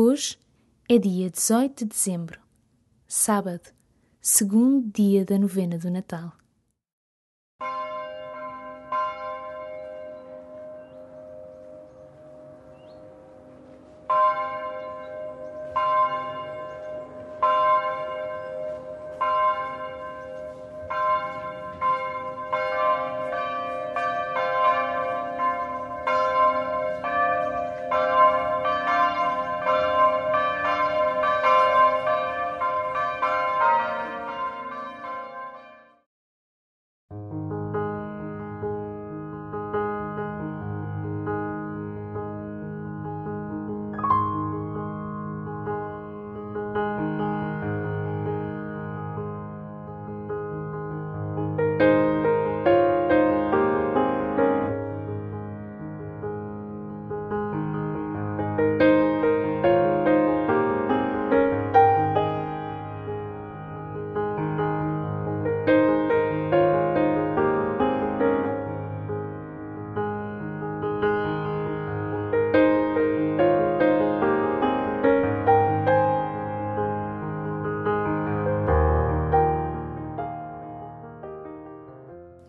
Hoje é dia 18 de dezembro, sábado, segundo dia da novena do Natal.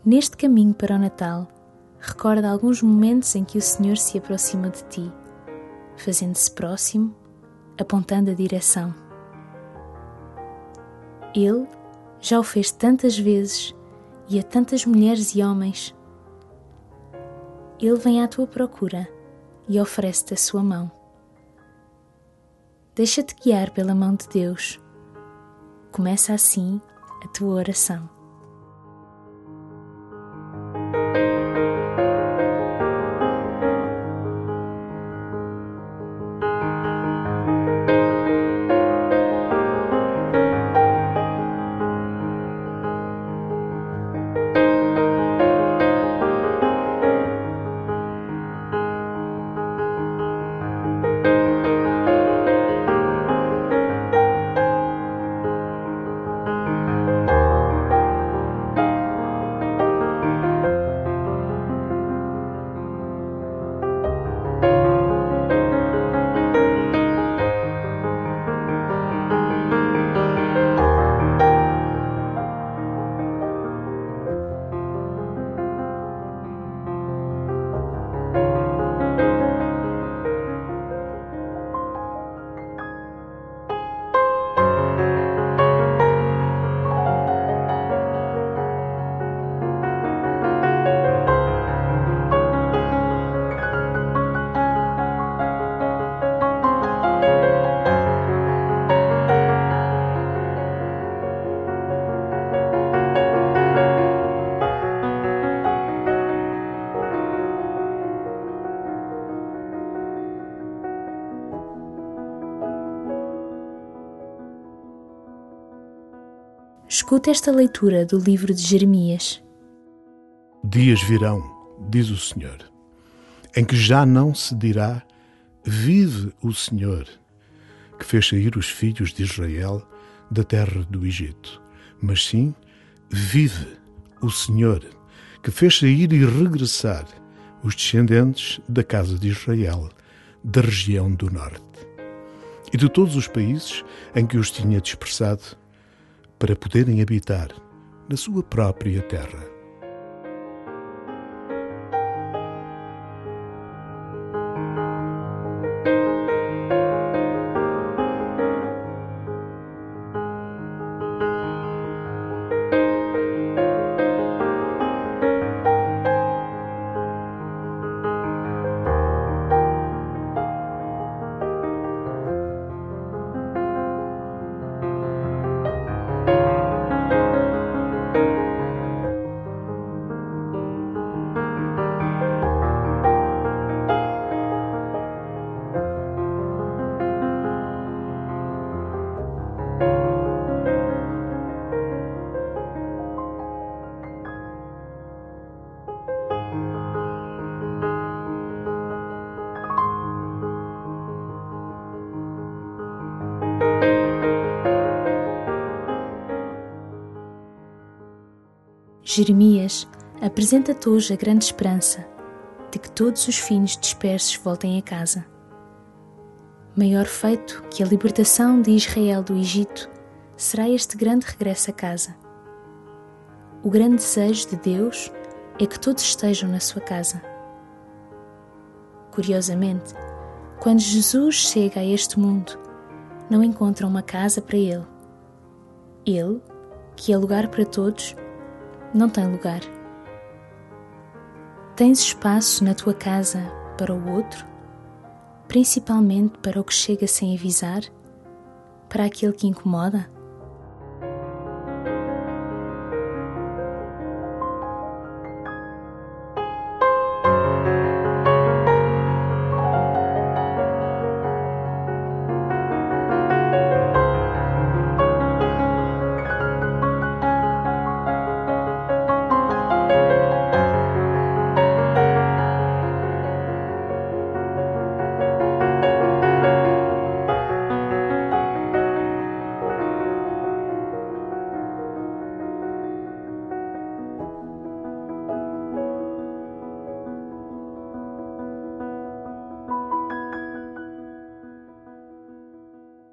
Neste caminho para o Natal, recorda alguns momentos em que o Senhor se aproxima de ti, fazendo-se próximo, apontando a direção. Ele já o fez tantas vezes e a tantas mulheres e homens. Ele vem à tua procura e oferece-te a sua mão. Deixa-te guiar pela mão de Deus. Começa assim a tua oração. Escuta esta leitura do livro de Jeremias. Dias virão, diz o Senhor, em que já não se dirá: Vive o Senhor, que fez sair os filhos de Israel da terra do Egito, mas sim: Vive o Senhor, que fez sair e regressar os descendentes da casa de Israel, da região do norte, e de todos os países em que os tinha dispersado para poderem habitar na sua própria terra. Jeremias apresenta-te hoje a grande esperança de que todos os filhos dispersos voltem a casa. Maior feito que a libertação de Israel do Egito será este grande regresso a casa. O grande desejo de Deus é que todos estejam na sua casa. Curiosamente, quando Jesus chega a este mundo, não encontra uma casa para ele. Ele, que é lugar para todos, não tem lugar. Tens espaço na tua casa para o outro, principalmente para o que chega sem avisar, para aquele que incomoda?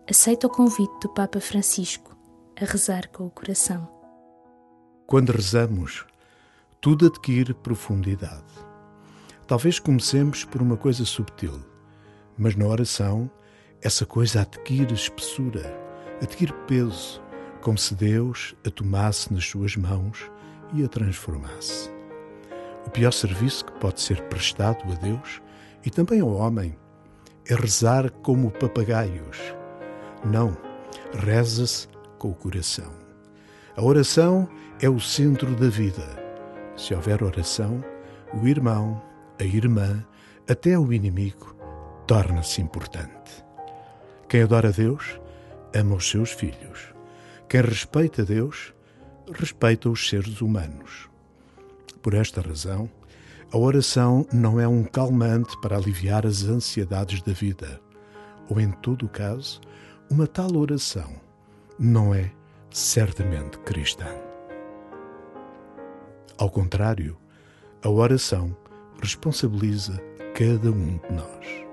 Aceita o convite do Papa Francisco a rezar com o coração. Quando rezamos, tudo adquire profundidade. Talvez comecemos por uma coisa subtil, mas na oração essa coisa adquire espessura, adquire peso, como se Deus a tomasse nas suas mãos e a transformasse. O pior serviço que pode ser prestado a Deus e também ao homem é rezar como papagaios não, reza-se com o coração. A oração é o centro da vida. Se houver oração, o irmão, a irmã, até o inimigo, torna-se importante. Quem adora Deus, ama os seus filhos. Quem respeita Deus, respeita os seres humanos. Por esta razão, a oração não é um calmante para aliviar as ansiedades da vida, ou, em todo o caso, uma tal oração não é certamente cristã. Ao contrário, a oração responsabiliza cada um de nós.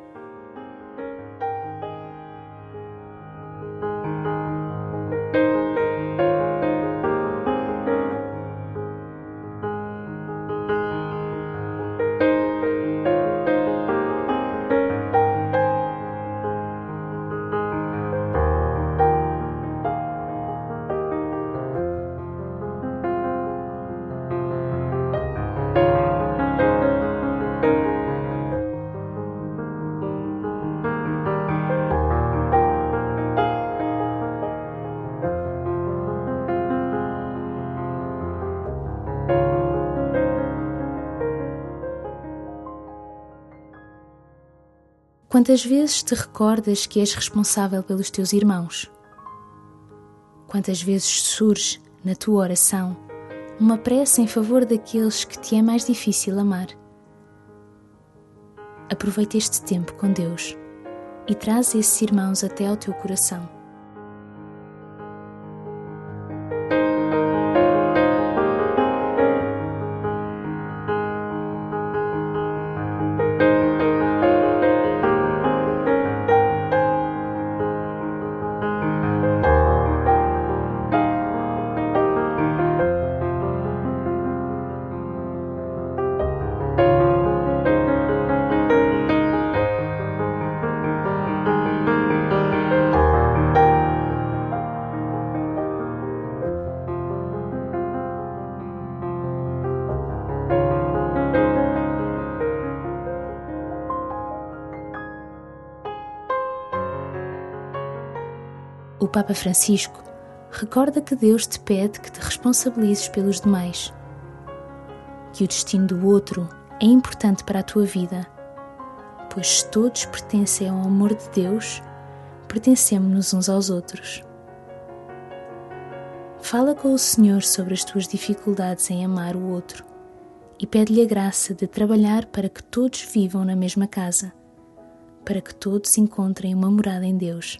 Quantas vezes te recordas que és responsável pelos teus irmãos? Quantas vezes surge na tua oração uma prece em favor daqueles que te é mais difícil amar? Aproveita este tempo com Deus e traz esses irmãos até ao teu coração. Papa Francisco recorda que Deus te pede que te responsabilizes pelos demais, que o destino do outro é importante para a tua vida, pois todos pertencem ao amor de Deus, pertencemos uns aos outros. Fala com o Senhor sobre as tuas dificuldades em amar o outro e pede-lhe a graça de trabalhar para que todos vivam na mesma casa, para que todos encontrem uma morada em Deus.